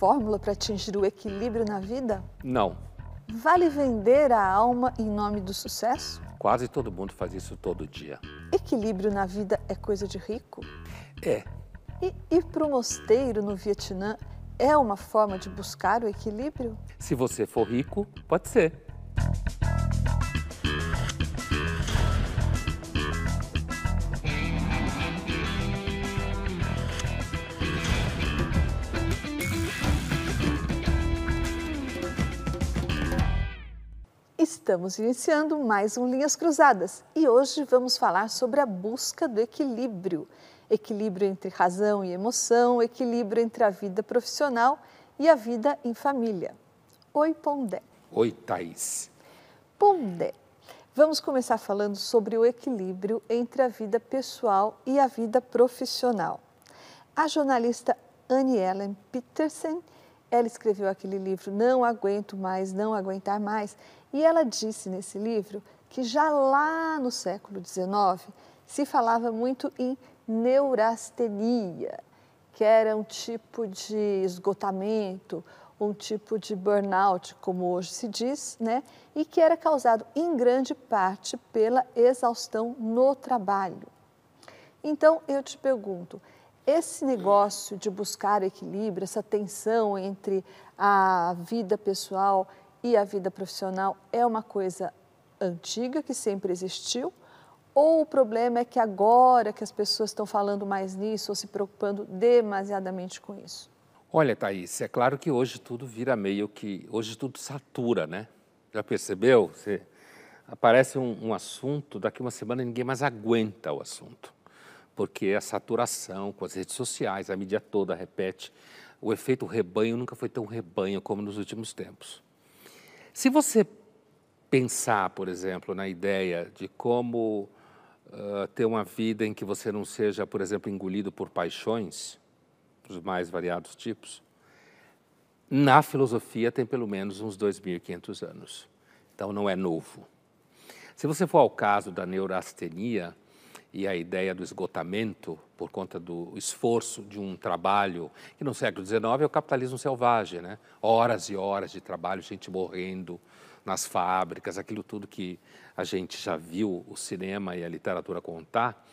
Fórmula para atingir o equilíbrio na vida? Não. Vale vender a alma em nome do sucesso? Quase todo mundo faz isso todo dia. Equilíbrio na vida é coisa de rico? É. E ir para o mosteiro no Vietnã é uma forma de buscar o equilíbrio? Se você for rico, pode ser. Estamos iniciando mais um Linhas Cruzadas e hoje vamos falar sobre a busca do equilíbrio. Equilíbrio entre razão e emoção, equilíbrio entre a vida profissional e a vida em família. Oi, Pondé. Oi, Thaís. Pondé, vamos começar falando sobre o equilíbrio entre a vida pessoal e a vida profissional. A jornalista Annie Ellen Peterson ela escreveu aquele livro Não Aguento Mais, Não Aguentar Mais, e ela disse nesse livro que já lá no século XIX se falava muito em neurastenia, que era um tipo de esgotamento, um tipo de burnout, como hoje se diz, né? e que era causado em grande parte pela exaustão no trabalho. Então, eu te pergunto, esse negócio de buscar equilíbrio, essa tensão entre a vida pessoal e a vida profissional é uma coisa antiga que sempre existiu? Ou o problema é que agora que as pessoas estão falando mais nisso ou se preocupando demasiadamente com isso? Olha, Thaís, é claro que hoje tudo vira meio que. Hoje tudo satura, né? Já percebeu? Você, aparece um, um assunto, daqui uma semana ninguém mais aguenta o assunto porque a saturação com as redes sociais, a mídia toda repete, o efeito rebanho nunca foi tão rebanho como nos últimos tempos. Se você pensar, por exemplo, na ideia de como uh, ter uma vida em que você não seja, por exemplo, engolido por paixões, dos mais variados tipos, na filosofia tem pelo menos uns 2.500 anos. Então não é novo. Se você for ao caso da neurastenia, e a ideia do esgotamento por conta do esforço de um trabalho, que no século XIX é o capitalismo selvagem, né? horas e horas de trabalho, gente morrendo nas fábricas, aquilo tudo que a gente já viu o cinema e a literatura contar.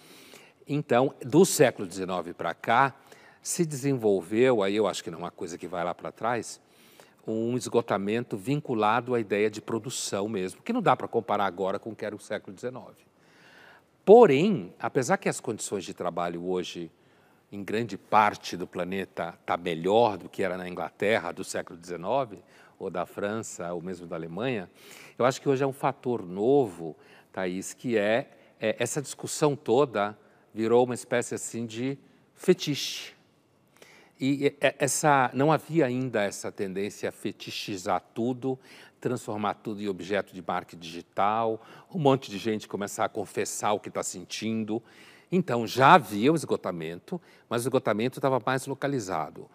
Então, do século XIX para cá, se desenvolveu, aí eu acho que não é uma coisa que vai lá para trás, um esgotamento vinculado à ideia de produção mesmo, que não dá para comparar agora com o que era o século XIX. Porém, apesar que as condições de trabalho hoje, em grande parte do planeta, está melhor do que era na Inglaterra do século XIX, ou da França, ou mesmo da Alemanha, eu acho que hoje é um fator novo, Thaís, que é, é essa discussão toda virou uma espécie assim de fetiche. E essa, não havia ainda essa tendência a fetichizar tudo, transformar tudo em objeto de marketing digital, um monte de gente começar a confessar o que está sentindo. Então, já havia o esgotamento, mas o esgotamento estava mais localizado.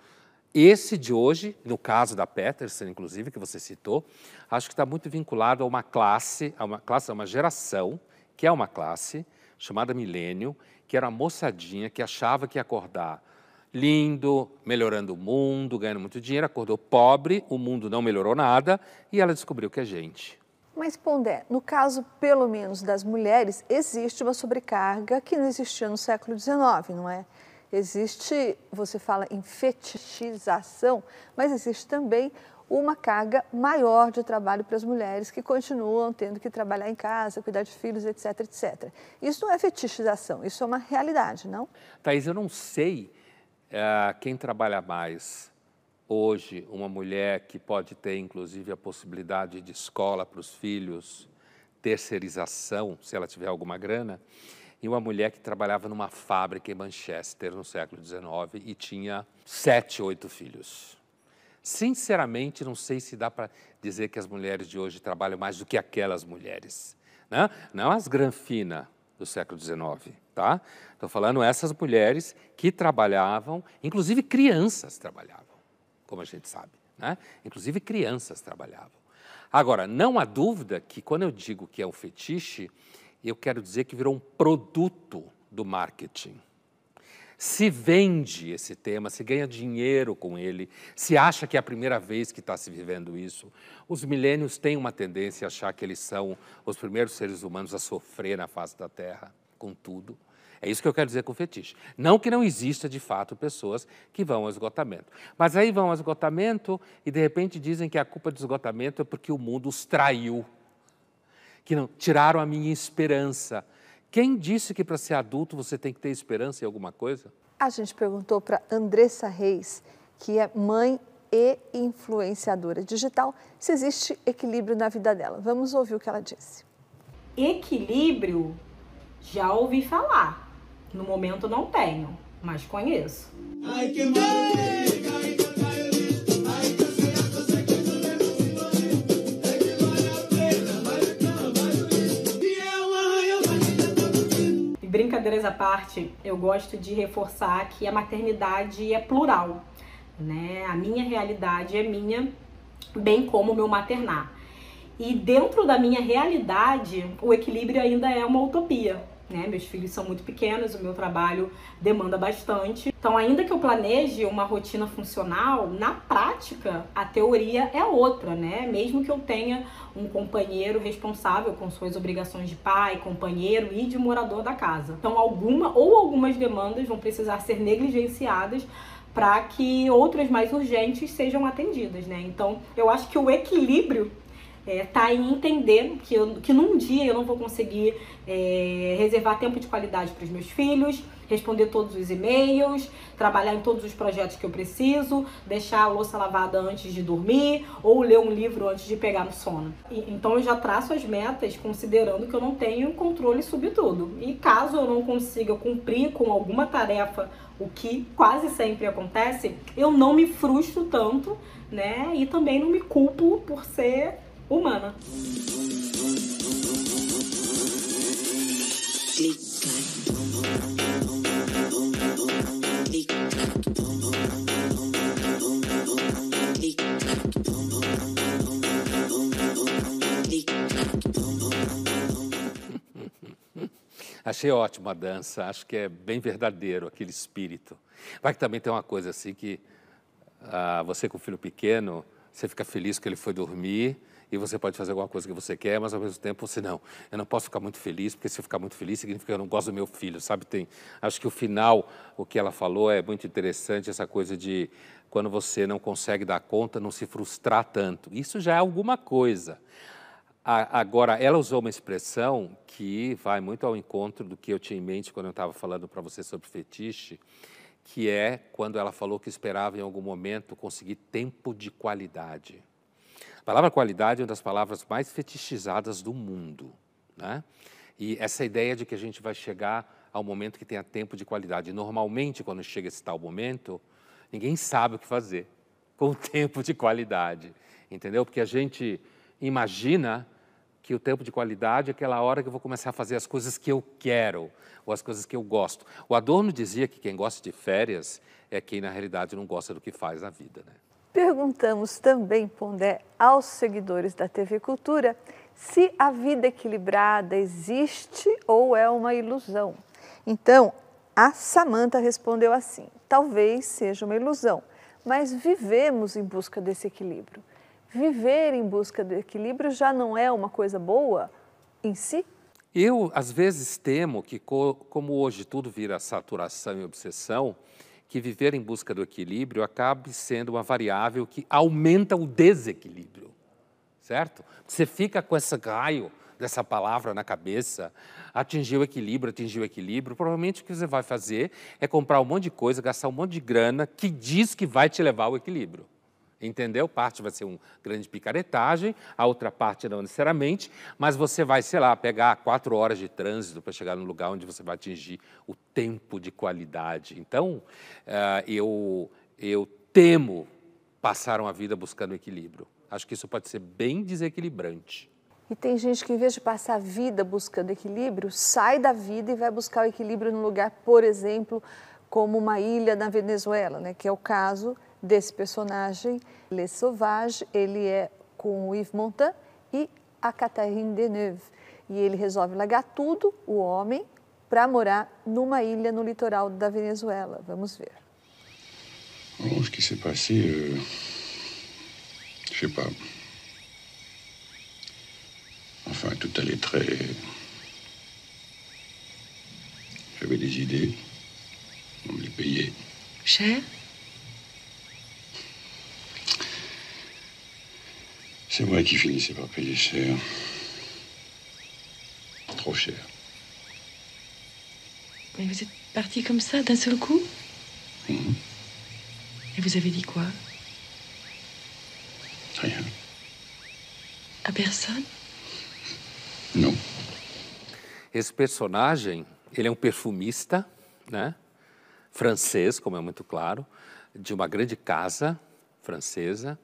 Esse de hoje, no caso da Peterson, inclusive, que você citou, acho que está muito vinculado a uma classe, a uma classe, a uma geração, que é uma classe, chamada milênio, que era a moçadinha que achava que ia acordar lindo, melhorando o mundo, ganhando muito dinheiro, acordou pobre, o mundo não melhorou nada e ela descobriu que é gente. Mas, Pondé, no caso, pelo menos das mulheres, existe uma sobrecarga que não existia no século XIX, não é? Existe, você fala em fetichização, mas existe também uma carga maior de trabalho para as mulheres que continuam tendo que trabalhar em casa, cuidar de filhos, etc, etc. Isso não é fetichização, isso é uma realidade, não? Thaís, eu não sei é, quem trabalha mais hoje, uma mulher que pode ter inclusive a possibilidade de escola para os filhos, terceirização, se ela tiver alguma grana, e uma mulher que trabalhava numa fábrica em Manchester no século XIX e tinha sete, oito filhos. Sinceramente, não sei se dá para dizer que as mulheres de hoje trabalham mais do que aquelas mulheres. Né? Não as granfina do século XIX tá? Estou falando essas mulheres que trabalhavam, inclusive crianças trabalhavam, como a gente sabe, né? Inclusive crianças trabalhavam. Agora, não há dúvida que quando eu digo que é um fetiche, eu quero dizer que virou um produto do marketing. Se vende esse tema, se ganha dinheiro com ele, se acha que é a primeira vez que está se vivendo isso. Os milênios têm uma tendência a achar que eles são os primeiros seres humanos a sofrer na face da Terra, com tudo. É isso que eu quero dizer com fetiche. Não que não exista, de fato, pessoas que vão ao esgotamento. Mas aí vão ao esgotamento e, de repente, dizem que a culpa do esgotamento é porque o mundo os traiu, que não tiraram a minha esperança. Quem disse que para ser adulto você tem que ter esperança em alguma coisa? A gente perguntou para Andressa Reis, que é mãe e influenciadora digital, se existe equilíbrio na vida dela. Vamos ouvir o que ela disse. Equilíbrio, já ouvi falar. No momento não tenho, mas conheço. Ai, que Brincadeiras à parte, eu gosto de reforçar que a maternidade é plural, né? A minha realidade é minha, bem como o meu maternar. E dentro da minha realidade, o equilíbrio ainda é uma utopia, né? Meus filhos são muito pequenos, o meu trabalho demanda bastante. Então, ainda que eu planeje uma rotina funcional, na prática a teoria é outra, né? Mesmo que eu tenha um companheiro responsável com suas obrigações de pai, companheiro e de morador da casa. Então, alguma ou algumas demandas vão precisar ser negligenciadas para que outras mais urgentes sejam atendidas, né? Então, eu acho que o equilíbrio é, tá em entender que, eu, que num dia eu não vou conseguir é, reservar tempo de qualidade para os meus filhos, responder todos os e-mails, trabalhar em todos os projetos que eu preciso, deixar a louça lavada antes de dormir ou ler um livro antes de pegar no sono. E, então eu já traço as metas considerando que eu não tenho controle sobre tudo. E caso eu não consiga cumprir com alguma tarefa, o que quase sempre acontece, eu não me frustro tanto, né? E também não me culpo por ser humana. Achei ótima a dança, acho que é bem verdadeiro aquele espírito. Vai que também tem uma coisa assim que ah, você com o filho pequeno, você fica feliz que ele foi dormir, e você pode fazer alguma coisa que você quer, mas ao mesmo tempo você não. Eu não posso ficar muito feliz, porque se eu ficar muito feliz significa que eu não gosto do meu filho, sabe? Tem, acho que o final, o que ela falou é muito interessante, essa coisa de quando você não consegue dar conta, não se frustrar tanto. Isso já é alguma coisa. Agora, ela usou uma expressão que vai muito ao encontro do que eu tinha em mente quando eu estava falando para você sobre fetiche, que é quando ela falou que esperava em algum momento conseguir tempo de qualidade. A palavra qualidade é uma das palavras mais fetichizadas do mundo. Né? E essa ideia de que a gente vai chegar ao momento que tenha tempo de qualidade. Normalmente, quando chega esse tal momento, ninguém sabe o que fazer com o tempo de qualidade. Entendeu? Porque a gente imagina que o tempo de qualidade é aquela hora que eu vou começar a fazer as coisas que eu quero, ou as coisas que eu gosto. O Adorno dizia que quem gosta de férias é quem, na realidade, não gosta do que faz na vida. Né? Perguntamos também, Pondé, aos seguidores da TV Cultura se a vida equilibrada existe ou é uma ilusão. Então, a Samanta respondeu assim: talvez seja uma ilusão, mas vivemos em busca desse equilíbrio. Viver em busca do equilíbrio já não é uma coisa boa em si? Eu, às vezes, temo que, como hoje tudo vira saturação e obsessão, que viver em busca do equilíbrio acabe sendo uma variável que aumenta o desequilíbrio, certo? Você fica com esse raio dessa palavra na cabeça, atingir o equilíbrio, atingir o equilíbrio, provavelmente o que você vai fazer é comprar um monte de coisa, gastar um monte de grana que diz que vai te levar ao equilíbrio. Entendeu? Parte vai ser uma grande picaretagem, a outra parte não necessariamente, mas você vai, sei lá, pegar quatro horas de trânsito para chegar no lugar onde você vai atingir o tempo de qualidade. Então, uh, eu, eu temo passar uma vida buscando equilíbrio. Acho que isso pode ser bem desequilibrante. E tem gente que, em vez de passar a vida buscando equilíbrio, sai da vida e vai buscar o equilíbrio num lugar, por exemplo, como uma ilha na Venezuela, né, que é o caso desse personagem, Le Sauvage, ele é com o Yves Montand e a Catherine Deneuve. E ele resolve largar tudo, o homem, para morar numa ilha no litoral da Venezuela. Vamos ver. Bon, ce qui s'est passé, euh, je sais pas. Enfin, tout allait très. J'avais des idées. On me les payait. Cher C'est moi qui finissais par payer cher. Trop cher. Mais vous êtes parti comme ça, d'un seul coup Mhm. Et vous avez dit quoi Rien. À personne Non. Esse personagem, ele é um perfumista, né? Francês, como é muito claro, de uma grande casa francesa,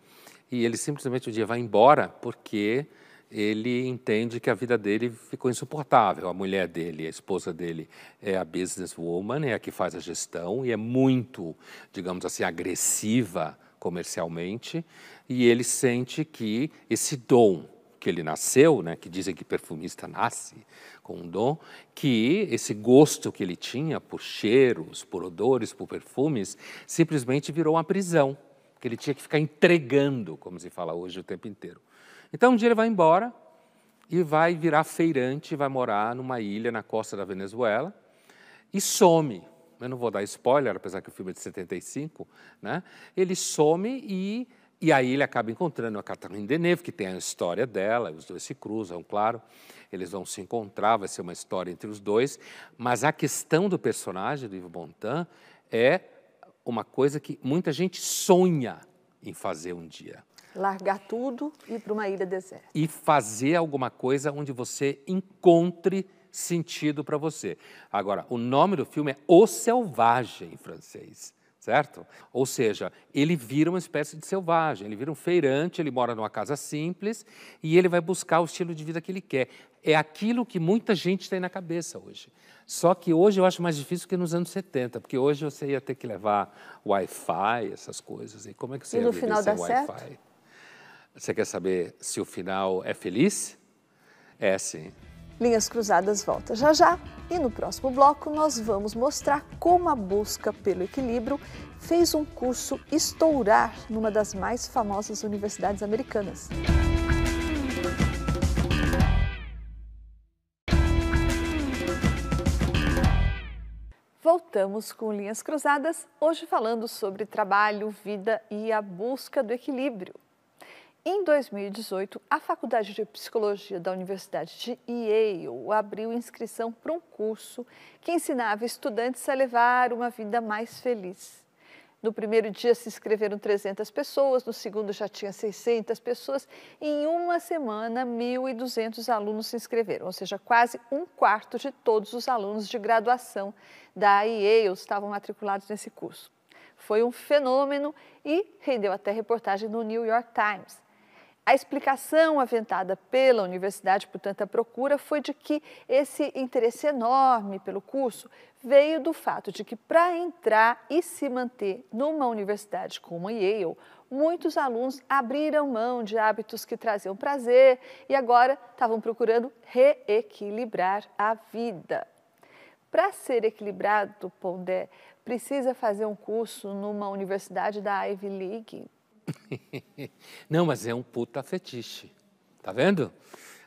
e ele simplesmente um dia vai embora porque ele entende que a vida dele ficou insuportável. A mulher dele, a esposa dele, é a businesswoman, é a que faz a gestão e é muito, digamos assim, agressiva comercialmente, e ele sente que esse dom que ele nasceu, né, que dizem que perfumista nasce com um dom, que esse gosto que ele tinha por cheiros, por odores, por perfumes, simplesmente virou uma prisão, que ele tinha que ficar entregando, como se fala hoje, o tempo inteiro. Então um dia ele vai embora e vai virar feirante, vai morar numa ilha na costa da Venezuela e some. Eu não vou dar spoiler, apesar que o filme é de 75, né? Ele some e e aí ele acaba encontrando a Catherine Deneuve, que tem a história dela, os dois se cruzam, claro, eles vão se encontrar, vai ser uma história entre os dois, mas a questão do personagem do Yves Montand é uma coisa que muita gente sonha em fazer um dia. Largar tudo e ir para uma ilha deserta. E fazer alguma coisa onde você encontre sentido para você. Agora, o nome do filme é O Selvagem, em francês certo? Ou seja, ele vira uma espécie de selvagem, ele vira um feirante, ele mora numa casa simples e ele vai buscar o estilo de vida que ele quer. É aquilo que muita gente tem na cabeça hoje. Só que hoje eu acho mais difícil que nos anos 70, porque hoje você ia ter que levar Wi-Fi, essas coisas. E como é que você E ia no viver final sem dá Wi-Fi? certo? Você quer saber se o final é feliz? É sim. Linhas Cruzadas volta já já e no próximo bloco nós vamos mostrar como a busca pelo equilíbrio fez um curso estourar numa das mais famosas universidades americanas. Voltamos com Linhas Cruzadas, hoje falando sobre trabalho, vida e a busca do equilíbrio. Em 2018, a Faculdade de Psicologia da Universidade de Yale abriu inscrição para um curso que ensinava estudantes a levar uma vida mais feliz. No primeiro dia se inscreveram 300 pessoas, no segundo já tinha 600 pessoas, em uma semana 1.200 alunos se inscreveram, ou seja, quase um quarto de todos os alunos de graduação da Yale estavam matriculados nesse curso. Foi um fenômeno e rendeu até reportagem no New York Times. A explicação aventada pela universidade por tanta procura foi de que esse interesse enorme pelo curso veio do fato de que, para entrar e se manter numa universidade como a Yale, muitos alunos abriram mão de hábitos que traziam prazer e agora estavam procurando reequilibrar a vida. Para ser equilibrado, Pondé, precisa fazer um curso numa universidade da Ivy League? Não, mas é um puta fetiche. Tá vendo?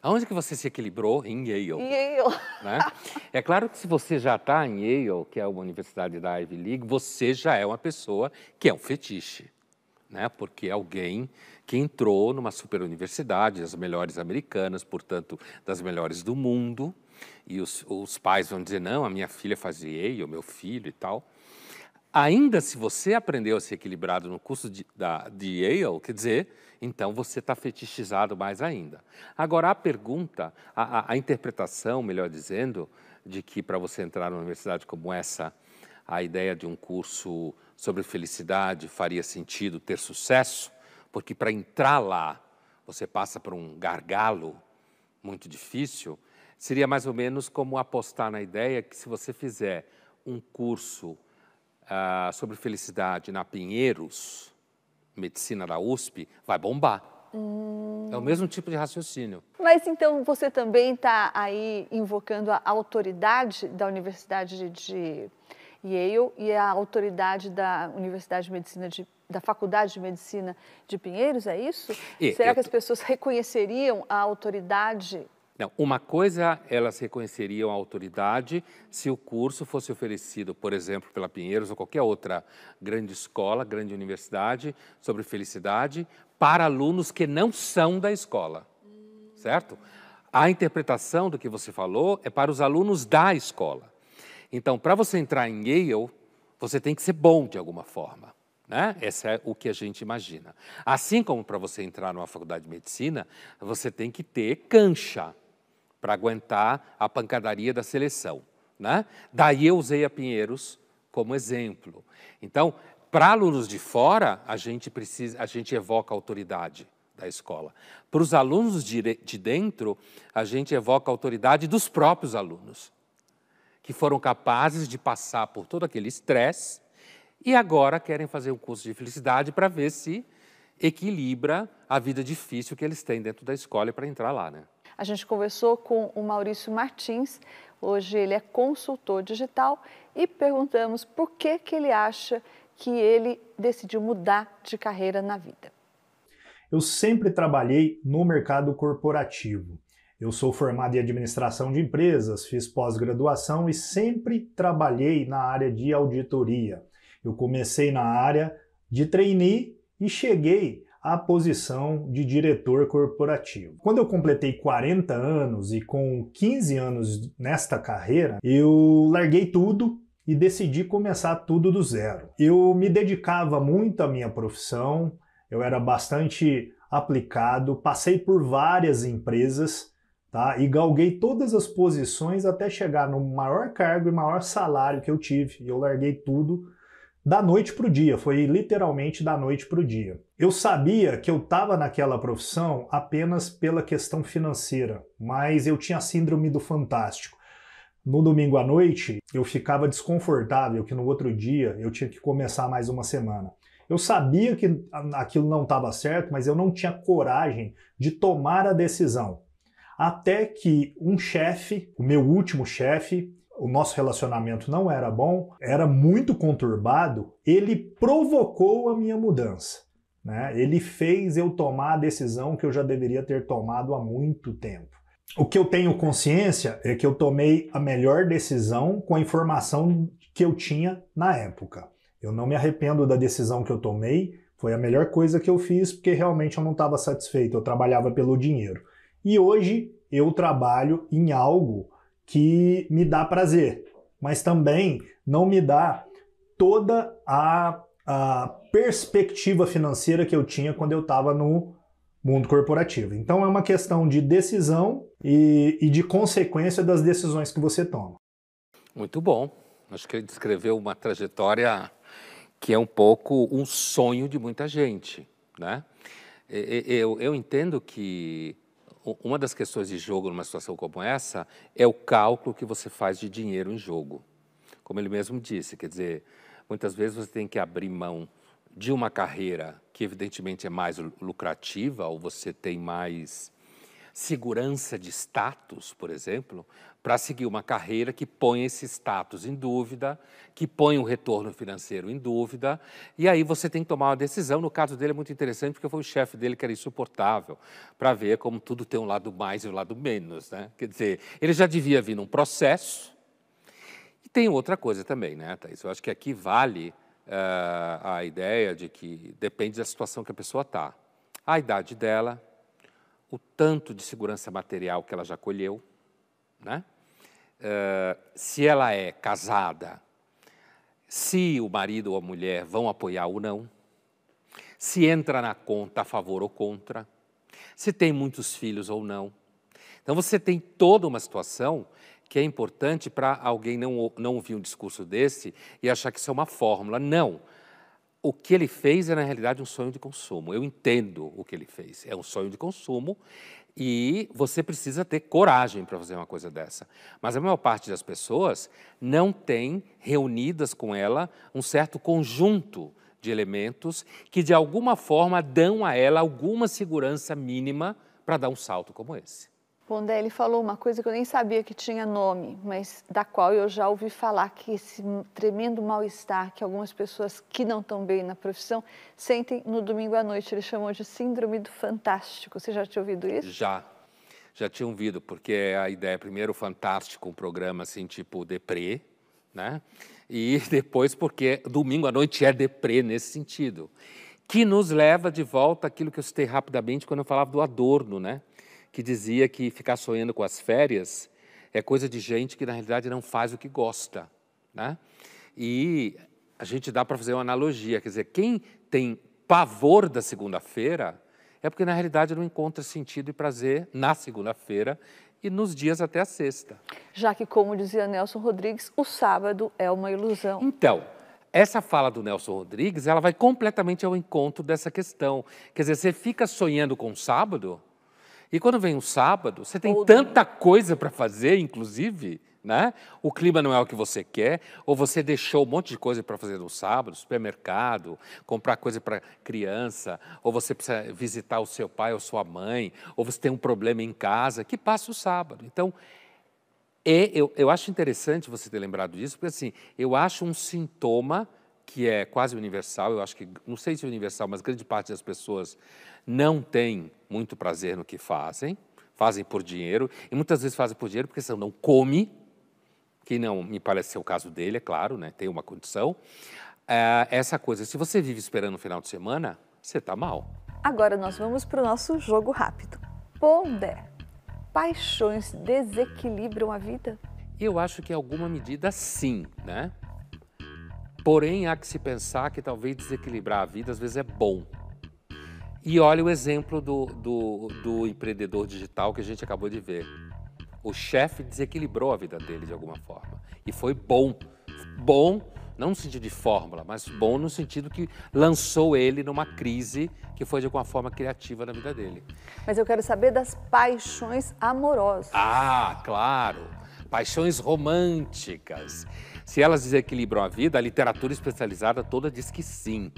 Aonde que você se equilibrou? Em Yale. Yale. né? É claro que se você já está em Yale, que é uma universidade da Ivy League, você já é uma pessoa que é um fetiche, né? Porque é alguém que entrou numa super universidade, as melhores americanas, portanto, das melhores do mundo, e os, os pais vão dizer, não, a minha filha faz Yale, o meu filho e tal. Ainda se você aprendeu a ser equilibrado no curso de, da, de Yale, quer dizer, então você está fetichizado mais ainda. Agora, a pergunta, a, a, a interpretação, melhor dizendo, de que para você entrar numa universidade como essa, a ideia de um curso sobre felicidade faria sentido ter sucesso, porque para entrar lá você passa por um gargalo muito difícil, seria mais ou menos como apostar na ideia que se você fizer um curso ah, sobre felicidade na Pinheiros, medicina da USP, vai bombar. É o mesmo tipo de raciocínio. Mas então você também está aí invocando a autoridade da Universidade de, de Yale e a autoridade da Universidade de Medicina de da Faculdade de Medicina de Pinheiros, é isso? E, Será eu- que as pessoas reconheceriam a autoridade? Não, uma coisa elas reconheceriam a autoridade se o curso fosse oferecido, por exemplo, pela Pinheiros ou qualquer outra grande escola, grande universidade sobre felicidade para alunos que não são da escola, certo? A interpretação do que você falou é para os alunos da escola. Então, para você entrar em Yale, você tem que ser bom de alguma forma. Né? Esse é o que a gente imagina. Assim como para você entrar numa faculdade de medicina, você tem que ter cancha para aguentar a pancadaria da seleção. Né? Daí eu usei a Pinheiros como exemplo. Então, para alunos de fora, a gente precisa, a gente evoca a autoridade da escola. Para os alunos de, de dentro, a gente evoca a autoridade dos próprios alunos que foram capazes de passar por todo aquele estresse e agora querem fazer um curso de felicidade para ver se equilibra a vida difícil que eles têm dentro da escola para entrar lá, né? A gente conversou com o Maurício Martins, hoje ele é consultor digital e perguntamos por que, que ele acha que ele decidiu mudar de carreira na vida. Eu sempre trabalhei no mercado corporativo. Eu sou formado em administração de empresas, fiz pós-graduação e sempre trabalhei na área de auditoria. Eu comecei na área de trainee e cheguei à posição de diretor corporativo. Quando eu completei 40 anos e com 15 anos nesta carreira, eu larguei tudo e decidi começar tudo do zero. Eu me dedicava muito à minha profissão, eu era bastante aplicado, passei por várias empresas tá? E galguei todas as posições até chegar no maior cargo e maior salário que eu tive. E eu larguei tudo da noite para o dia, foi literalmente da noite para o dia. Eu sabia que eu estava naquela profissão apenas pela questão financeira, mas eu tinha síndrome do fantástico. No domingo à noite, eu ficava desconfortável que no outro dia eu tinha que começar mais uma semana. Eu sabia que aquilo não estava certo, mas eu não tinha coragem de tomar a decisão. Até que um chefe, o meu último chefe, o nosso relacionamento não era bom, era muito conturbado, ele provocou a minha mudança. Né? Ele fez eu tomar a decisão que eu já deveria ter tomado há muito tempo. O que eu tenho consciência é que eu tomei a melhor decisão com a informação que eu tinha na época. Eu não me arrependo da decisão que eu tomei, foi a melhor coisa que eu fiz porque realmente eu não estava satisfeito, eu trabalhava pelo dinheiro. E hoje eu trabalho em algo que me dá prazer, mas também não me dá toda a, a perspectiva financeira que eu tinha quando eu estava no mundo corporativo. Então é uma questão de decisão e, e de consequência das decisões que você toma. Muito bom. Acho que ele descreveu uma trajetória que é um pouco um sonho de muita gente, né? Eu, eu entendo que uma das questões de jogo numa situação como essa é o cálculo que você faz de dinheiro em jogo. Como ele mesmo disse, quer dizer, muitas vezes você tem que abrir mão de uma carreira que evidentemente é mais lucrativa ou você tem mais segurança de status, por exemplo, para seguir uma carreira que põe esse status em dúvida, que põe o retorno financeiro em dúvida, e aí você tem que tomar uma decisão. No caso dele é muito interessante porque foi o chefe dele que era insuportável, para ver como tudo tem um lado mais e um lado menos, né? Quer dizer, ele já devia vir num processo. E tem outra coisa também, né, Thaís? Eu acho que aqui vale uh, a ideia de que depende da situação que a pessoa está. A idade dela, o tanto de segurança material que ela já colheu, né? Uh, se ela é casada, se o marido ou a mulher vão apoiar ou não, se entra na conta a favor ou contra, se tem muitos filhos ou não. Então você tem toda uma situação que é importante para alguém não, não ouvir um discurso desse e achar que isso é uma fórmula. Não. O que ele fez é, na realidade, um sonho de consumo. Eu entendo o que ele fez. É um sonho de consumo e você precisa ter coragem para fazer uma coisa dessa. Mas a maior parte das pessoas não tem reunidas com ela um certo conjunto de elementos que, de alguma forma, dão a ela alguma segurança mínima para dar um salto como esse. Pondé, ele falou uma coisa que eu nem sabia que tinha nome, mas da qual eu já ouvi falar que esse tremendo mal-estar que algumas pessoas que não estão bem na profissão sentem no domingo à noite. Ele chamou de síndrome do fantástico. Você já tinha ouvido isso? Já. Já tinha ouvido, porque a ideia, primeiro, fantástico, um programa assim, tipo deprê, né? E depois, porque domingo à noite é deprê nesse sentido. Que nos leva de volta àquilo que eu citei rapidamente quando eu falava do Adorno, né? Que dizia que ficar sonhando com as férias é coisa de gente que na realidade não faz o que gosta, né? E a gente dá para fazer uma analogia, quer dizer, quem tem pavor da segunda-feira é porque na realidade não encontra sentido e prazer na segunda-feira e nos dias até a sexta. Já que, como dizia Nelson Rodrigues, o sábado é uma ilusão. Então, essa fala do Nelson Rodrigues, ela vai completamente ao encontro dessa questão. Quer dizer, você fica sonhando com o sábado, e quando vem o sábado, você tem tanta coisa para fazer, inclusive, né? O clima não é o que você quer, ou você deixou um monte de coisa para fazer no sábado, supermercado, comprar coisa para criança, ou você precisa visitar o seu pai ou sua mãe, ou você tem um problema em casa, que passa o sábado. Então, é, eu, eu acho interessante você ter lembrado disso, porque assim, eu acho um sintoma que é quase universal, eu acho que, não sei se é universal, mas grande parte das pessoas não tem muito prazer no que fazem, fazem por dinheiro, e muitas vezes fazem por dinheiro porque senão não come, que não me parece ser o caso dele, é claro, né, tem uma condição. É, essa coisa, se você vive esperando o final de semana, você está mal. Agora nós vamos para o nosso jogo rápido. Pondé, paixões desequilibram a vida? Eu acho que em alguma medida sim, né? Porém, há que se pensar que talvez desequilibrar a vida às vezes é bom. E olha o exemplo do, do, do empreendedor digital que a gente acabou de ver. O chefe desequilibrou a vida dele de alguma forma. E foi bom. Bom, não no sentido de fórmula, mas bom no sentido que lançou ele numa crise que foi de alguma forma criativa na vida dele. Mas eu quero saber das paixões amorosas. Ah, claro. Paixões românticas. Se elas desequilibram a vida, a literatura especializada toda diz que sim.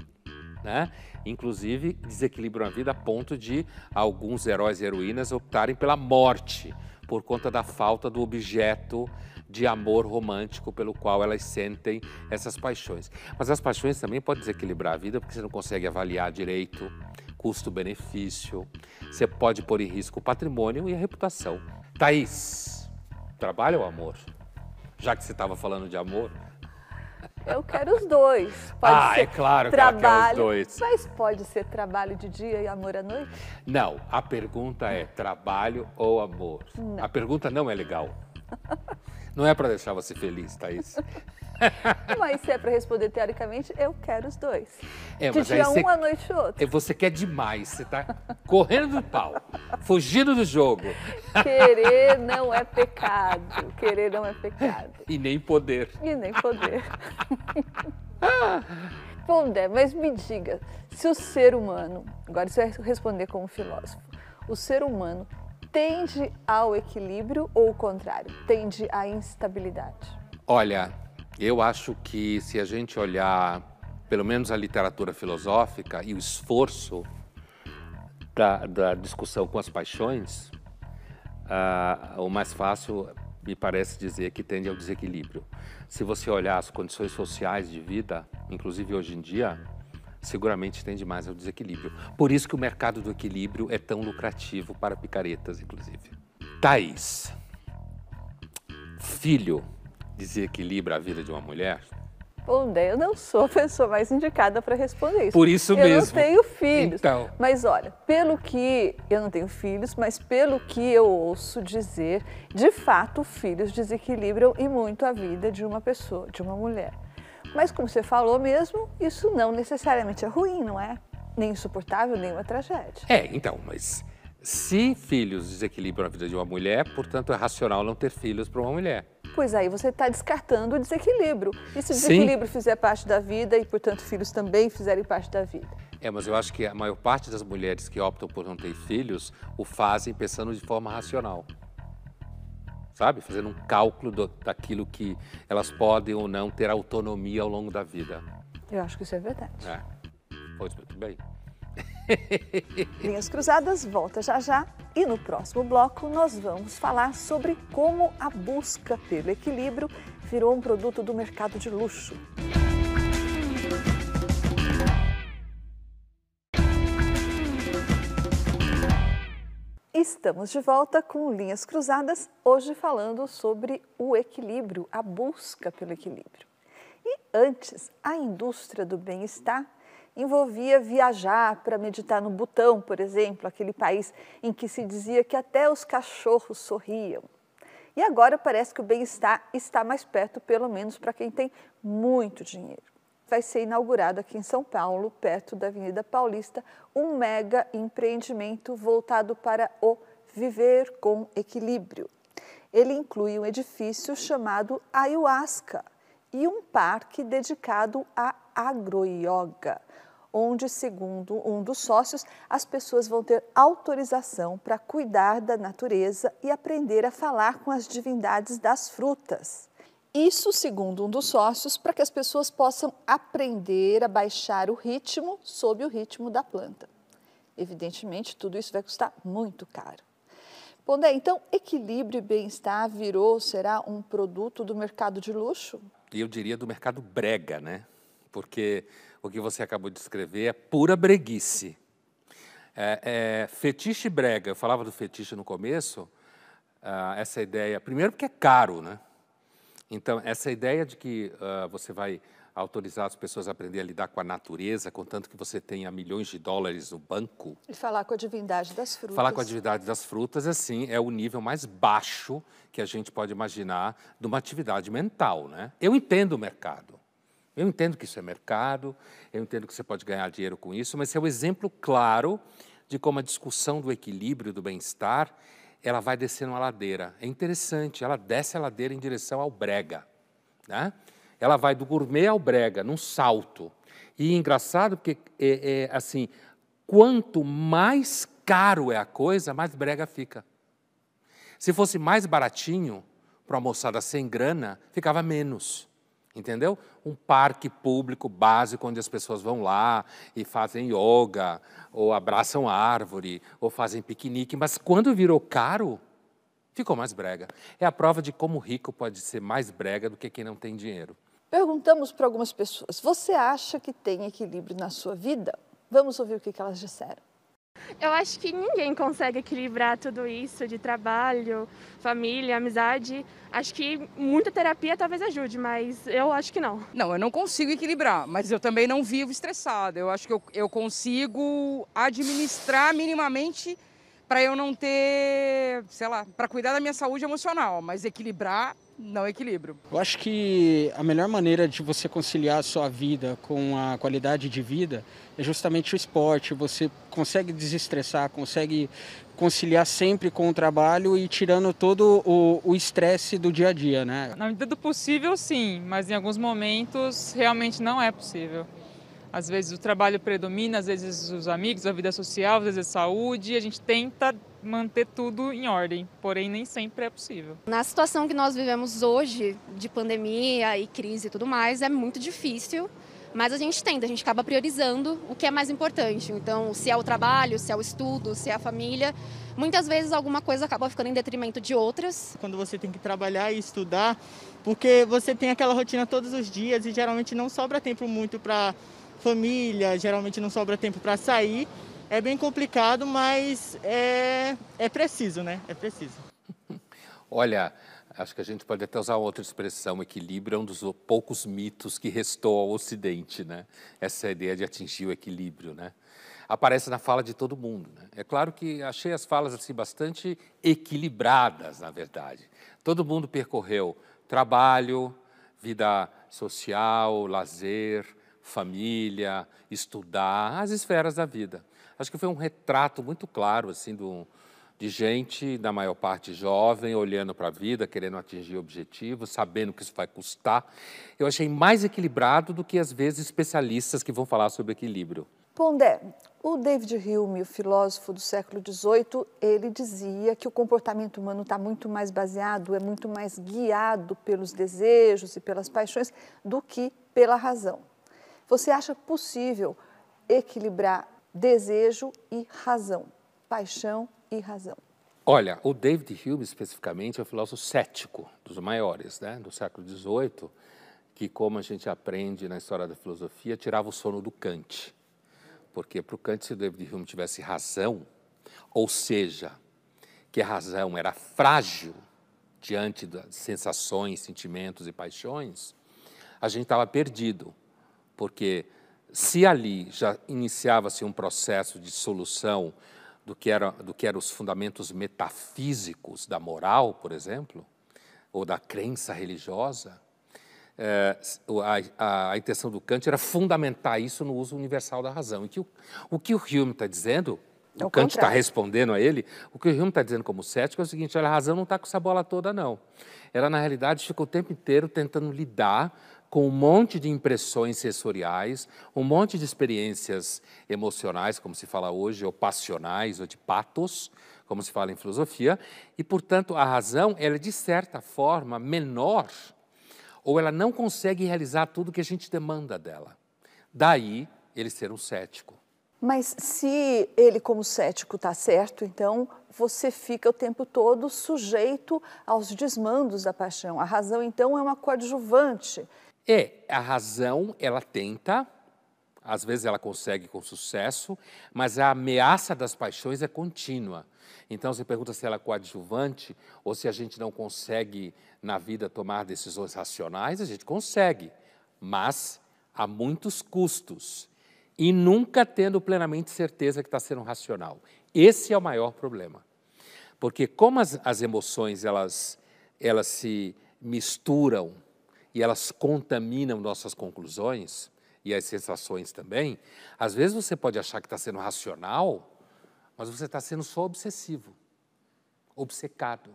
Né? Inclusive, desequilibram a vida a ponto de alguns heróis e heroínas optarem pela morte por conta da falta do objeto de amor romântico pelo qual elas sentem essas paixões. Mas as paixões também podem desequilibrar a vida porque você não consegue avaliar direito custo-benefício, você pode pôr em risco o patrimônio e a reputação. Thaís, trabalho ou amor? Já que você estava falando de amor, eu quero os dois. Pode ah, é claro trabalho, que ela quer os dois. Mas pode ser trabalho de dia e amor à noite? Não, a pergunta é trabalho ou amor. Não. A pergunta não é legal. Não é para deixar você feliz, Thaís. Mas se é para responder teoricamente, eu quero os dois. É, de dia um, à noite outro. É, você quer demais, você está correndo do pau, fugindo do jogo. Querer não é pecado, querer não é pecado. E nem poder. E nem poder. Pondé, mas me diga, se o ser humano, agora você vai responder como filósofo, o ser humano tende ao equilíbrio ou o contrário, tende à instabilidade? Olha, eu acho que se a gente olhar, pelo menos a literatura filosófica e o esforço da, da discussão com as paixões, uh, o mais fácil me parece dizer que tende ao desequilíbrio. Se você olhar as condições sociais de vida, inclusive hoje em dia, seguramente tende mais ao desequilíbrio. Por isso que o mercado do equilíbrio é tão lucrativo para picaretas, inclusive. Thaís, filho desequilibra a vida de uma mulher? Bom, eu não sou a pessoa mais indicada para responder isso. Por isso eu mesmo. Eu não tenho filhos. Então. Mas olha, pelo que eu não tenho filhos, mas pelo que eu ouço dizer, de fato, filhos desequilibram e muito a vida de uma pessoa, de uma mulher. Mas como você falou mesmo, isso não necessariamente é ruim, não é? Nem insuportável, nem uma tragédia. É, então, mas se filhos desequilibram a vida de uma mulher, portanto é racional não ter filhos para uma mulher. Pois aí você está descartando o desequilíbrio. E se o desequilíbrio Sim. fizer parte da vida e, portanto, filhos também fizerem parte da vida? É, mas eu acho que a maior parte das mulheres que optam por não ter filhos o fazem pensando de forma racional. Sabe? Fazendo um cálculo do, daquilo que elas podem ou não ter autonomia ao longo da vida. Eu acho que isso é verdade. É. Pois muito bem. Linhas Cruzadas volta já já E no próximo bloco nós vamos falar sobre como a busca pelo equilíbrio virou um produto do mercado de luxo. Estamos de volta com Linhas Cruzadas, hoje falando sobre o equilíbrio, a busca pelo equilíbrio. E antes, a indústria do bem-estar envolvia viajar para meditar no Butão, por exemplo, aquele país em que se dizia que até os cachorros sorriam. E agora parece que o bem-estar está mais perto, pelo menos para quem tem muito dinheiro vai ser inaugurado aqui em São Paulo, perto da Avenida Paulista, um mega empreendimento voltado para o viver com equilíbrio. Ele inclui um edifício chamado Ayahuasca e um parque dedicado a agroyoga, onde, segundo um dos sócios, as pessoas vão ter autorização para cuidar da natureza e aprender a falar com as divindades das frutas. Isso, segundo um dos sócios, para que as pessoas possam aprender a baixar o ritmo sob o ritmo da planta. Evidentemente, tudo isso vai custar muito caro. Pondé, então, equilíbrio e bem-estar virou, será um produto do mercado de luxo? Eu diria do mercado brega, né? Porque o que você acabou de escrever é pura breguice. É, é, fetiche brega, eu falava do fetiche no começo, ah, essa ideia, primeiro porque é caro, né? Então, essa ideia de que uh, você vai autorizar as pessoas a aprender a lidar com a natureza, contanto que você tenha milhões de dólares no banco. E falar com a divindade das frutas. Falar com a divindade das frutas, assim, é o nível mais baixo que a gente pode imaginar de uma atividade mental, né? Eu entendo o mercado. Eu entendo que isso é mercado, eu entendo que você pode ganhar dinheiro com isso, mas é um exemplo claro de como a discussão do equilíbrio, do bem-estar, ela vai descendo uma ladeira. É interessante, ela desce a ladeira em direção ao brega. Né? Ela vai do gourmet ao brega, num salto. E engraçado porque, é, é, assim, quanto mais caro é a coisa, mais brega fica. Se fosse mais baratinho, para uma moçada sem grana, ficava menos entendeu? Um parque público básico onde as pessoas vão lá e fazem yoga, ou abraçam árvore, ou fazem piquenique, mas quando virou caro, ficou mais brega. É a prova de como rico pode ser mais brega do que quem não tem dinheiro. Perguntamos para algumas pessoas: você acha que tem equilíbrio na sua vida? Vamos ouvir o que elas disseram. Eu acho que ninguém consegue equilibrar tudo isso de trabalho, família, amizade. Acho que muita terapia talvez ajude, mas eu acho que não. Não, eu não consigo equilibrar, mas eu também não vivo estressada. Eu acho que eu, eu consigo administrar minimamente para eu não ter, sei lá, para cuidar da minha saúde emocional, mas equilibrar não equilíbrio. Eu acho que a melhor maneira de você conciliar a sua vida com a qualidade de vida é justamente o esporte. Você consegue desestressar, consegue conciliar sempre com o trabalho e tirando todo o estresse do dia a dia, né? Na medida do possível, sim, mas em alguns momentos realmente não é possível. Às vezes o trabalho predomina, às vezes os amigos, a vida social, às vezes a saúde, e a gente tenta manter tudo em ordem, porém nem sempre é possível. Na situação que nós vivemos hoje, de pandemia e crise e tudo mais, é muito difícil, mas a gente tenta, a gente acaba priorizando o que é mais importante. Então, se é o trabalho, se é o estudo, se é a família, muitas vezes alguma coisa acaba ficando em detrimento de outras. Quando você tem que trabalhar e estudar, porque você tem aquela rotina todos os dias e geralmente não sobra tempo muito para família, geralmente não sobra tempo para sair. É bem complicado, mas é, é preciso, né? É preciso. Olha, acho que a gente pode até usar outra expressão, equilíbrio é um dos poucos mitos que restou ao Ocidente, né? Essa ideia de atingir o equilíbrio, né? Aparece na fala de todo mundo. Né? É claro que achei as falas assim bastante equilibradas, na verdade. Todo mundo percorreu trabalho, vida social, lazer, família, estudar, as esferas da vida. Acho que foi um retrato muito claro assim do, de gente, na maior parte jovem, olhando para a vida, querendo atingir objetivos, sabendo que isso vai custar. Eu achei mais equilibrado do que, às vezes, especialistas que vão falar sobre equilíbrio. Pondé, o David Hume, o filósofo do século XVIII, ele dizia que o comportamento humano está muito mais baseado, é muito mais guiado pelos desejos e pelas paixões do que pela razão. Você acha possível equilibrar desejo e razão, paixão e razão? Olha, o David Hume, especificamente, é um filósofo cético, dos maiores, né, do século XVIII, que, como a gente aprende na história da filosofia, tirava o sono do Kant. Porque para o Kant, se o David Hume tivesse razão, ou seja, que a razão era frágil diante das sensações, sentimentos e paixões, a gente estava perdido. Porque se ali já iniciava-se um processo de solução do que, era, do que eram os fundamentos metafísicos da moral, por exemplo, ou da crença religiosa, é, a, a, a, intenção do Kant era fundamentar isso no uso universal da razão. E que o, o que o Hume está dizendo, é o, o Kant está respondendo a ele, o que o Hume está dizendo como cético é o seguinte: olha, a razão não está com essa bola toda, não. Ela, na realidade, fica o tempo inteiro tentando lidar com um monte de impressões sensoriais, um monte de experiências emocionais, como se fala hoje, ou passionais, ou de patos, como se fala em filosofia, e, portanto, a razão, ela é, de certa forma, menor, ou ela não consegue realizar tudo que a gente demanda dela. Daí, ele ser um cético. Mas se ele, como cético, está certo, então você fica o tempo todo sujeito aos desmandos da paixão. A razão, então, é uma coadjuvante é, a razão, ela tenta, às vezes ela consegue com sucesso, mas a ameaça das paixões é contínua. Então você pergunta se ela é coadjuvante ou se a gente não consegue na vida tomar decisões racionais, a gente consegue, mas há muitos custos e nunca tendo plenamente certeza que está sendo racional. Esse é o maior problema. Porque como as, as emoções elas, elas se misturam e elas contaminam nossas conclusões e as sensações também, às vezes você pode achar que está sendo racional, mas você está sendo só obsessivo, obcecado.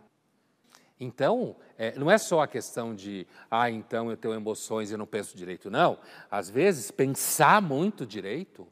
Então, é, não é só a questão de, ah, então eu tenho emoções e não penso direito. Não. Às vezes, pensar muito direito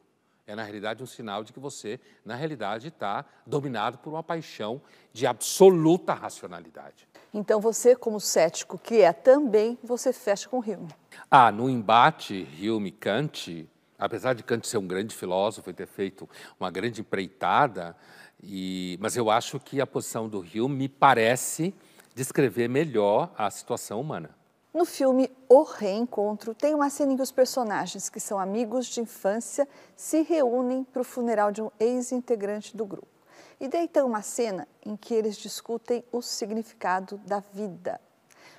é, na realidade, um sinal de que você, na realidade, está dominado por uma paixão de absoluta racionalidade. Então você, como cético que é também, você fecha com Hume. Ah, no embate Hume-Kant, apesar de Kant ser um grande filósofo e ter feito uma grande empreitada, e, mas eu acho que a posição do Hume me parece descrever melhor a situação humana. No filme O Reencontro, tem uma cena em que os personagens, que são amigos de infância, se reúnem para o funeral de um ex-integrante do grupo. E daí tem uma cena em que eles discutem o significado da vida.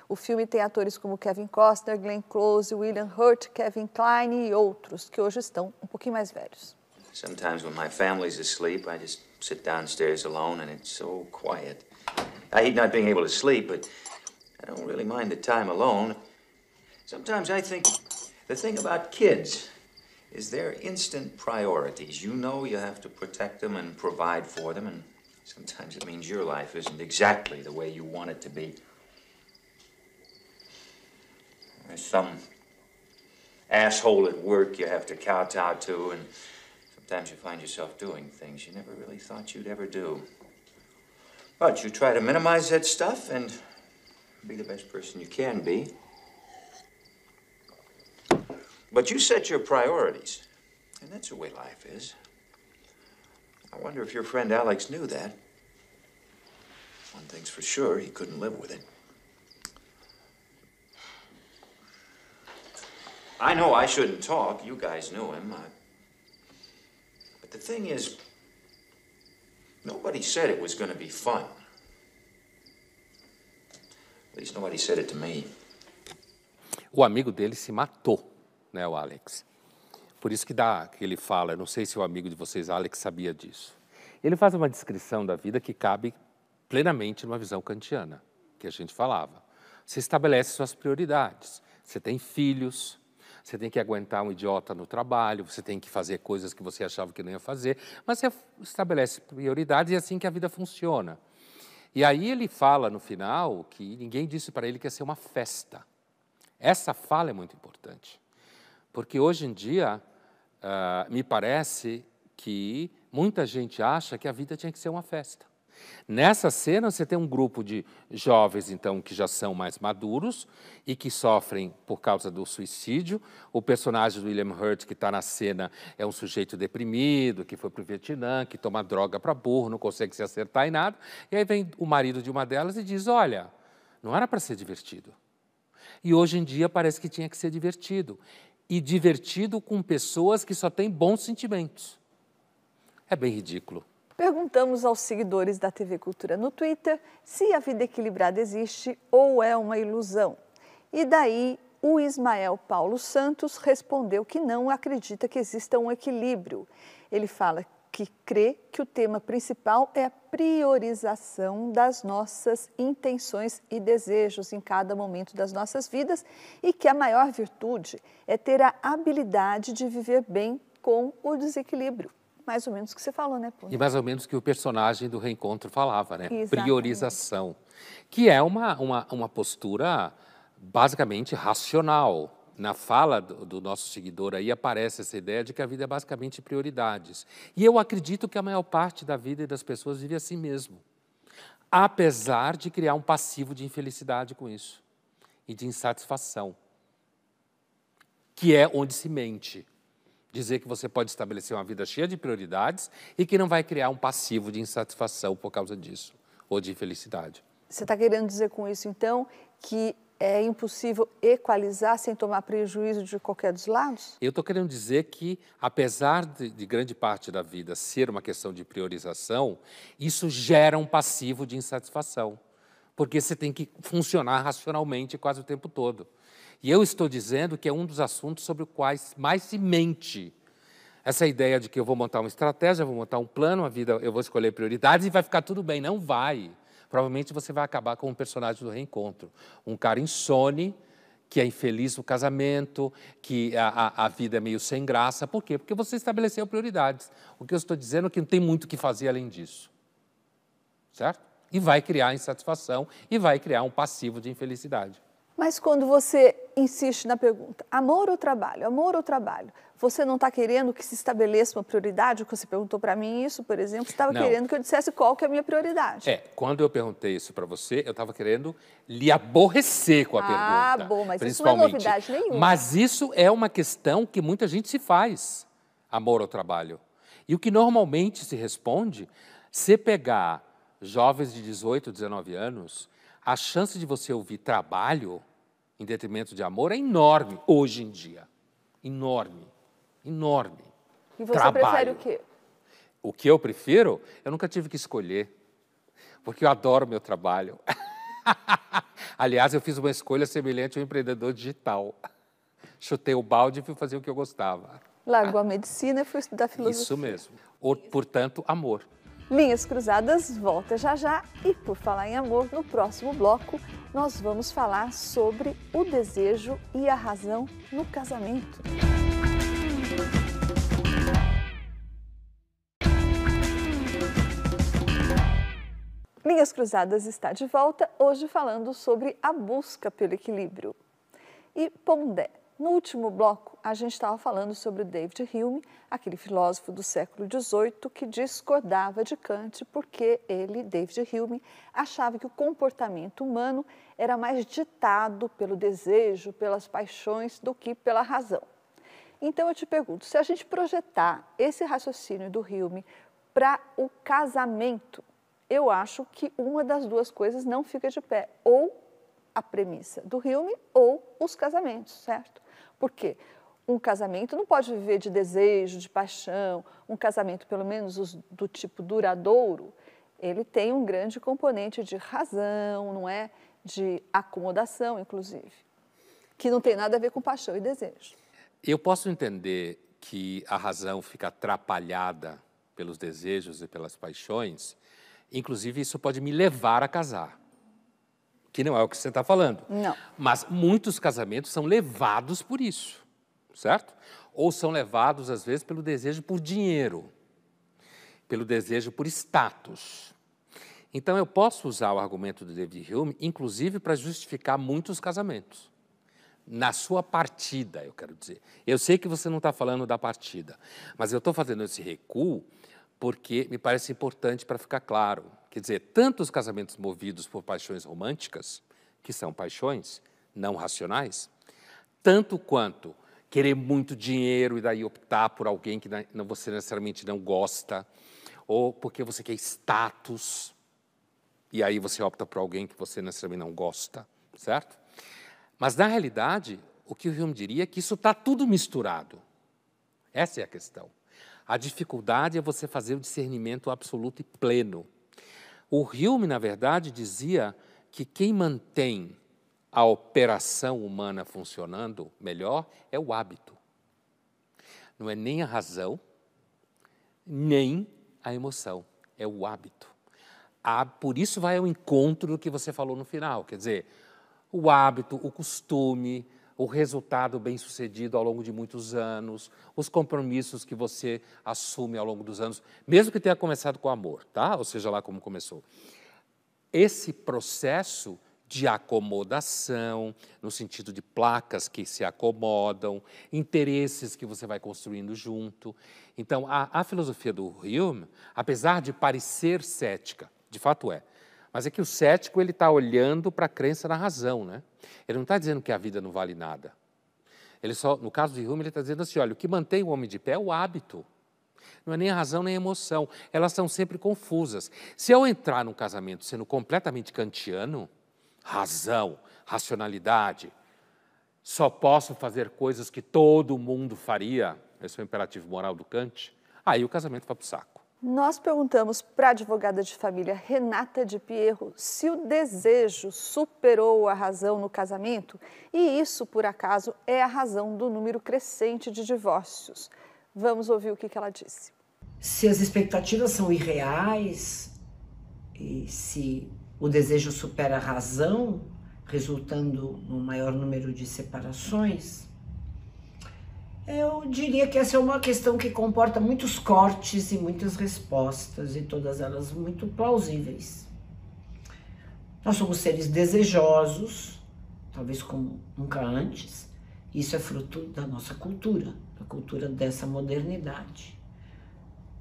O filme tem atores como Kevin Costner, Glenn Close, William Hurt, Kevin Kline e outros que hoje estão um pouquinho mais velhos. Sometimes when my family's asleep, I just sit downstairs alone and it's so quiet. I hate not being able to sleep, but I don't really mind the time alone. Sometimes I think the thing about kids is their instant priorities. You know you have to protect them and provide for them, and sometimes it means your life isn't exactly the way you want it to be. There's some asshole at work you have to kowtow to, and sometimes you find yourself doing things you never really thought you'd ever do. But you try to minimize that stuff and be the best person you can be. But you set your priorities, and that's the way life is. I wonder if your friend Alex knew that. One thing's for sure, he couldn't live with it. I know I shouldn't talk. You guys knew him. I... But the thing is, nobody said it was going to be fun. O amigo dele se matou. né, o Alex. Por isso que dá, que ele fala, não sei se o amigo de vocês, Alex, sabia disso. Ele faz uma descrição da vida que cabe plenamente numa visão kantiana, que a gente falava. Você estabelece suas prioridades. Você tem filhos, você tem que aguentar um idiota no trabalho, você tem que fazer coisas que você achava que não ia fazer, mas você estabelece prioridades e é assim que a vida funciona. E aí ele fala no final que ninguém disse para ele que ia ser uma festa. Essa fala é muito importante. Porque hoje em dia, uh, me parece que muita gente acha que a vida tinha que ser uma festa. Nessa cena, você tem um grupo de jovens, então, que já são mais maduros e que sofrem por causa do suicídio. O personagem do William Hurt, que está na cena, é um sujeito deprimido, que foi para o Vietnã, que toma droga para burro, não consegue se acertar em nada. E aí vem o marido de uma delas e diz: Olha, não era para ser divertido. E hoje em dia parece que tinha que ser divertido. E divertido com pessoas que só têm bons sentimentos. É bem ridículo. Perguntamos aos seguidores da TV Cultura no Twitter se a vida equilibrada existe ou é uma ilusão. E daí o Ismael Paulo Santos respondeu que não acredita que exista um equilíbrio. Ele fala que crê que o tema principal é a priorização das nossas intenções e desejos em cada momento das nossas vidas e que a maior virtude é ter a habilidade de viver bem com o desequilíbrio mais ou menos o que você falou, né, Puna? E mais ou menos o que o personagem do reencontro falava, né? Exatamente. Priorização. Que é uma, uma, uma postura basicamente racional. Na fala do, do, nosso seguidor aí aparece essa ideia de que a vida é basicamente prioridades. E eu acredito que a maior parte da vida das pessoas vive assim mesmo. Apesar de criar um passivo de infelicidade com isso e de insatisfação. Que é onde se mente dizer que você pode estabelecer uma vida cheia de prioridades e que não vai criar um passivo de insatisfação por causa disso ou de infelicidade. Você está querendo dizer com isso, então, que é impossível equalizar sem tomar prejuízo de qualquer dos lados? Eu estou querendo dizer que, apesar de, de, grande parte da vida ser uma questão de priorização, isso gera um passivo de insatisfação, porque você tem que funcionar racionalmente quase o tempo todo. E eu estou dizendo que é um dos assuntos sobre os quais mais se mente. Essa ideia de que eu vou montar uma estratégia, vou montar um plano, a vida, eu vou escolher prioridades e vai ficar tudo bem. Não vai. Provavelmente você vai acabar com um personagem do reencontro. Um cara insone, que é infeliz no casamento, que a, a, vida é meio sem graça. Por quê? Porque você estabeleceu prioridades. O que eu estou dizendo é que não tem muito o que fazer além disso. Certo? E vai criar insatisfação e vai criar um passivo de infelicidade. Mas quando você insiste na pergunta, amor ou trabalho, amor ou trabalho, você não está querendo que se estabeleça uma prioridade? Você perguntou para mim isso, por exemplo, você estava querendo que eu dissesse qual que é a minha prioridade. É, quando eu perguntei isso para você, eu estava querendo lhe aborrecer com a ah, pergunta. Ah, bom, mas isso não é novidade nenhuma. Mas isso é uma questão que muita gente se faz, amor ou trabalho. E o que normalmente se responde, se pegar jovens de 18, 19 anos, a chance de você ouvir trabalho em detrimento de amor é enorme hoje em dia. Enorme. Enorme. E você Trabalho. prefere o quê? O que eu prefiro? Eu nunca tive que escolher. Porque eu adoro meu trabalho. Aliás, eu fiz uma escolha semelhante ao empreendedor digital. Chutei o balde e fui fazer o que eu gostava. Largou a medicina e foi estudar filosofia. Isso mesmo. Portanto, amor. Linhas Cruzadas volta já já e por falar em amor, no próximo bloco nós vamos falar sobre o desejo e a razão no casamento. Linhas Cruzadas está de volta, hoje falando sobre a busca pelo equilíbrio. E Pondé, no último bloco, a gente estava falando sobre David Hume, aquele filósofo do século XVIII que discordava de Kant porque ele, David Hume, achava que o comportamento humano era mais ditado pelo desejo, pelas paixões, do que pela razão. Então eu te pergunto, se a gente projetar esse raciocínio do Hume para o casamento, eu acho que uma das duas coisas não fica de pé, ou a premissa do Hume ou os casamentos, certo? Por quê? Um casamento não pode viver de desejo, de paixão. Um casamento, pelo menos do tipo duradouro, ele tem um grande componente de razão, não é? De acomodação, inclusive, que não tem nada a ver com paixão e desejo. Eu posso entender que a razão fica atrapalhada pelos desejos e pelas paixões, inclusive isso pode me levar a casar que não é o que você está falando. Não. Mas muitos casamentos são levados por isso, certo? Ou são levados, às vezes, pelo desejo por dinheiro, pelo desejo por status. Então, eu posso usar o argumento do David Hume, inclusive, para justificar muitos casamentos. Na sua partida, eu quero dizer. Eu sei que você não está falando da partida, mas eu estou fazendo esse recuo porque me parece importante para ficar claro Quer dizer, tanto os casamentos movidos por paixões românticas, que são paixões não racionais, tanto quanto querer muito dinheiro e daí optar por alguém que não, você necessariamente não gosta, ou porque você quer status, e aí você opta por alguém que você necessariamente não gosta, certo? Mas, na realidade, o que o Hume diria é que isso está tudo misturado. Essa é a questão. A dificuldade é você fazer o discernimento absoluto e pleno. O Hume, na verdade, dizia que quem mantém a operação humana funcionando melhor é o hábito. Não é nem a razão, nem a emoção, é o hábito. Ah, por isso vai ao encontro do que você falou no final, quer dizer, o hábito, o costume, o resultado bem sucedido ao longo de muitos anos, os compromissos que você assume ao longo dos anos, mesmo que tenha começado com amor, tá? Ou seja lá como começou. Esse processo de acomodação, no sentido de placas que se acomodam, interesses que você vai construindo junto. Então, a, a filosofia do Hume, apesar de parecer cética, de fato é, mas é que o cético ele está olhando para a crença na razão, né? Ele não está dizendo que a vida não vale nada. Ele só, no caso de Hume, ele está dizendo assim: olha, o que mantém o homem de pé é o hábito. Não é nem a razão nem a emoção. Elas são sempre confusas. Se eu entrar num casamento sendo completamente kantiano, razão, racionalidade. Só posso fazer coisas que todo mundo faria, esse é o imperativo moral do Kant, aí o casamento vai para o saco. Nós perguntamos para a advogada de família Renata de Pierro se o desejo superou a razão no casamento e isso, por acaso, é a razão do número crescente de divórcios. Vamos ouvir o que ela disse. Se as expectativas são irreais e se o desejo supera a razão, resultando no maior número de separações, eu diria que essa é uma questão que comporta muitos cortes e muitas respostas, e todas elas muito plausíveis. Nós somos seres desejosos, talvez como nunca antes, isso é fruto da nossa cultura, da cultura dessa modernidade.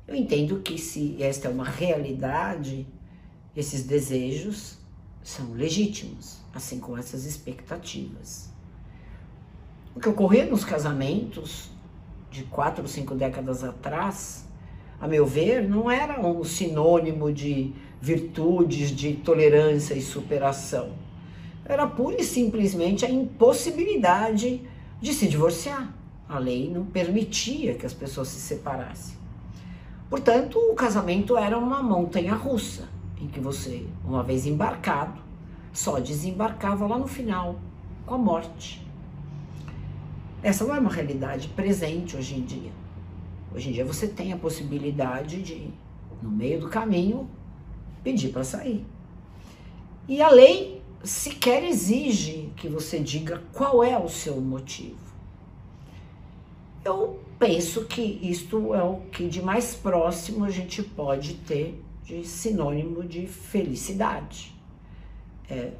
Eu entendo que se esta é uma realidade, esses desejos são legítimos, assim como essas expectativas. O que ocorria nos casamentos de quatro ou cinco décadas atrás, a meu ver, não era um sinônimo de virtudes, de tolerância e superação. Era pura e simplesmente a impossibilidade de se divorciar. A lei não permitia que as pessoas se separassem. Portanto, o casamento era uma montanha russa em que você, uma vez embarcado, só desembarcava lá no final, com a morte. Essa não é uma realidade presente hoje em dia. Hoje em dia você tem a possibilidade de, no meio do caminho, pedir para sair. E a lei sequer exige que você diga qual é o seu motivo. Eu penso que isto é o que de mais próximo a gente pode ter de sinônimo de felicidade. É,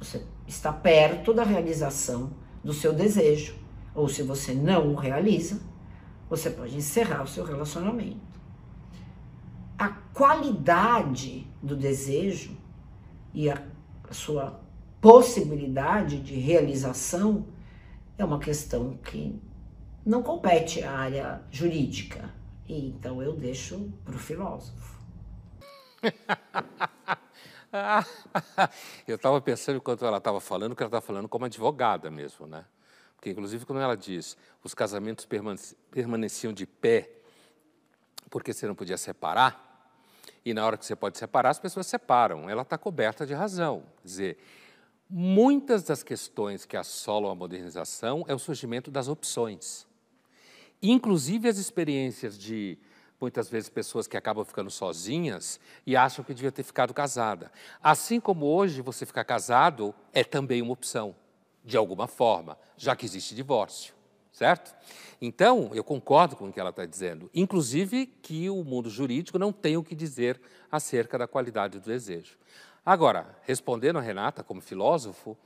você está perto da realização do seu desejo, ou se você não o realiza, você pode encerrar o seu relacionamento. A qualidade do desejo e a, sua possibilidade de realização é uma questão que não compete à área jurídica. E então eu deixo para o filósofo. eu estava pensando, enquanto ela estava falando, que ela estava falando como advogada mesmo, né? Porque, inclusive, quando ela diz os casamentos permaneciam de pé porque você não podia separar, e na hora que você pode separar, as pessoas separam. Ela está coberta de razão. Quer dizer, muitas das questões que assolam a modernização é o surgimento das opções. Inclusive as experiências de muitas vezes pessoas que acabam ficando sozinhas e acham que devia ter ficado casada. Assim como hoje você ficar casado é também uma opção, de alguma forma, já que existe divórcio, certo? Então, eu concordo com o que ela está dizendo, inclusive que o mundo jurídico não tem o que dizer acerca da qualidade do desejo. Agora, respondendo a Renata como filósofo,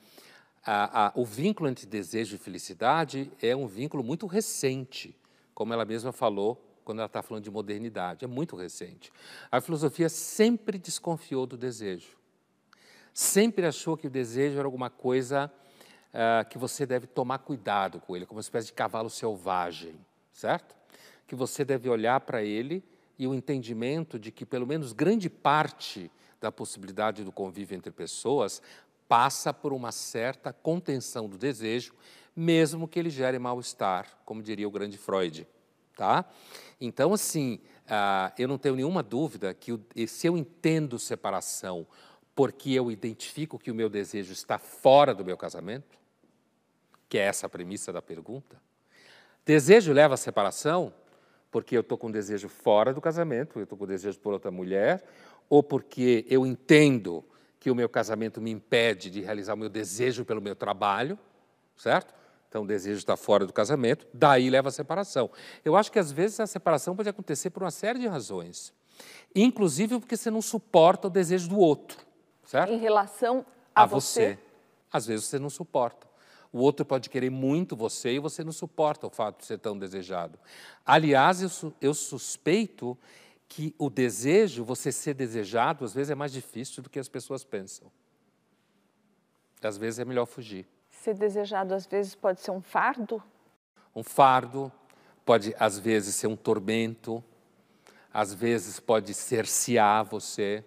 a, a, o vínculo entre desejo e felicidade é um vínculo muito recente, como ela mesma falou quando ela está falando de modernidade, é muito recente. A filosofia sempre desconfiou do desejo. Sempre achou que o desejo era alguma coisa uh, que você deve tomar cuidado com ele, como uma espécie de cavalo selvagem, certo? Que você deve olhar para ele e o entendimento de que, pelo menos, grande parte da possibilidade do convívio entre pessoas passa por uma certa contenção do desejo, mesmo que ele gere mal-estar, como diria o grande Freud. Tá? Então, assim, uh, eu não tenho nenhuma dúvida que o, se eu entendo separação porque eu identifico que o meu desejo está fora do meu casamento, que é essa a premissa da pergunta, desejo leva à separação porque eu estou com desejo fora do casamento, eu estou com desejo por outra mulher, ou porque eu entendo que o meu casamento me impede de realizar o meu desejo pelo meu trabalho, certo? Então, o desejo está fora do casamento, daí leva à separação. Eu acho que às vezes a separação pode acontecer por uma série de razões, inclusive porque você não suporta o desejo do outro, certo? Em relação a, a você. você. Às vezes você não suporta. O outro pode querer muito você e você não suporta o fato de ser tão desejado. Aliás, eu, eu suspeito que o desejo, você ser desejado, às vezes é mais difícil do que as pessoas pensam. Às vezes é melhor fugir. Ser desejado, às vezes, pode ser um fardo? Um fardo, pode, às vezes, ser um tormento, às vezes, pode cercear você,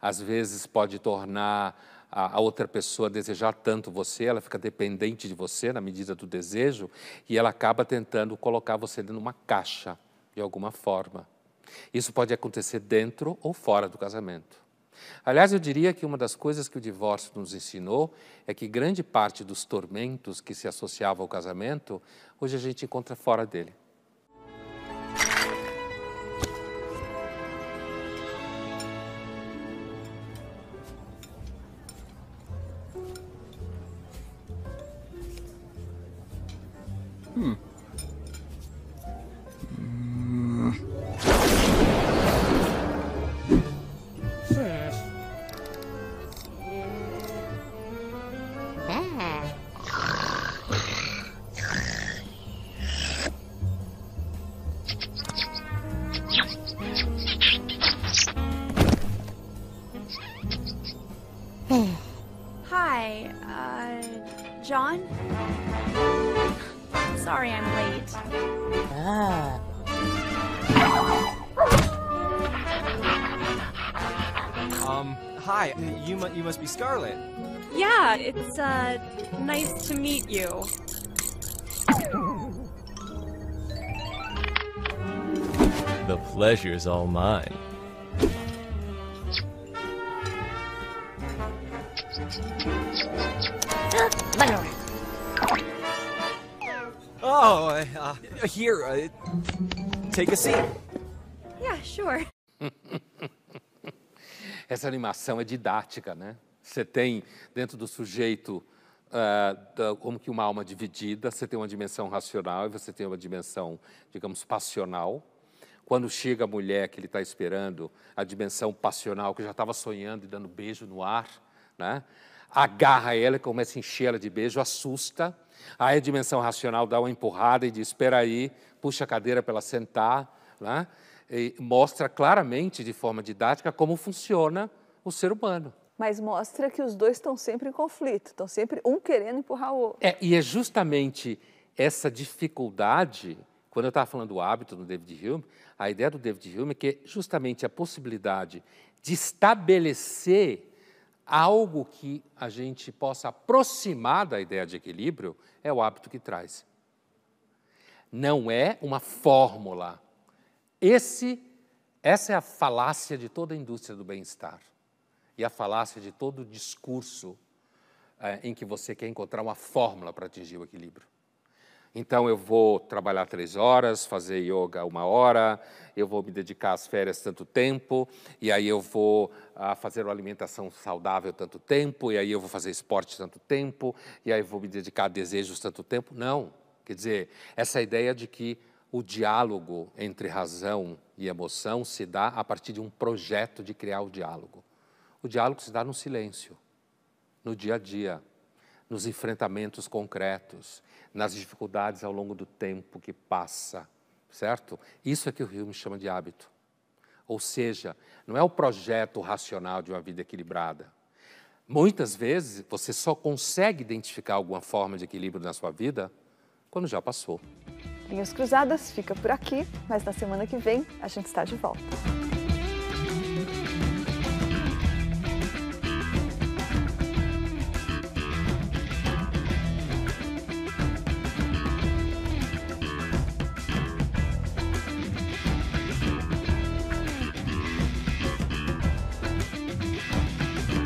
às vezes, pode tornar a, a, outra pessoa desejar tanto você, ela fica dependente de você na medida do desejo e ela acaba tentando colocar você dentro de uma caixa, de alguma forma. Isso pode acontecer dentro ou fora do casamento. Aliás, eu diria que uma das coisas que o divórcio nos ensinou é que grande parte dos tormentos que se associavam ao casamento, hoje a gente encontra fora dele. Hi, you, mu you must be Scarlet. Yeah, it's, uh, nice to meet you. The pleasure's all mine. Oh, uh, here, uh, take a seat. Essa animação é didática, né? Você tem dentro do sujeito uh, da, como que uma alma dividida, você tem uma dimensão racional e você tem uma dimensão, digamos, passional. Quando chega a mulher que ele está esperando, a dimensão passional, que já estava sonhando e dando beijo no ar, né? agarra ela, começa a encher ela de beijo, assusta, Aí a dimensão racional dá uma empurrada e diz: espera aí, puxa a cadeira para ela sentar, né? Mostra claramente, de forma didática, como funciona o ser humano. Mas mostra que os dois estão sempre em conflito, estão sempre um querendo empurrar o outro. É, e é justamente essa dificuldade, quando eu estava falando do hábito do David Hume, a ideia do David Hume é que justamente a possibilidade de estabelecer algo que a gente possa aproximar da ideia de equilíbrio é o hábito que traz. Não é uma fórmula. Esse, essa é a falácia de toda a indústria do bem-estar e a falácia de todo o discurso é, em que você quer encontrar uma fórmula para atingir o equilíbrio. Então eu vou trabalhar três horas, fazer yoga uma hora, eu vou me dedicar às férias tanto tempo, e aí eu vou ah, fazer uma alimentação saudável tanto tempo, e aí eu vou fazer esporte tanto tempo, e aí eu vou me dedicar a desejos tanto tempo. Não. Quer dizer, essa ideia de que o diálogo entre razão e emoção se dá a partir de um projeto de criar o diálogo. O diálogo se dá no silêncio, no dia a dia, nos enfrentamentos concretos, nas dificuldades ao longo do tempo que passa, certo? Isso é que o Hume chama de hábito. Ou seja, não é o projeto racional de uma vida equilibrada. Muitas vezes você só consegue identificar alguma forma de equilíbrio na sua vida quando já passou. Linhas Cruzadas fica por aqui, mas na semana que vem a gente está de volta.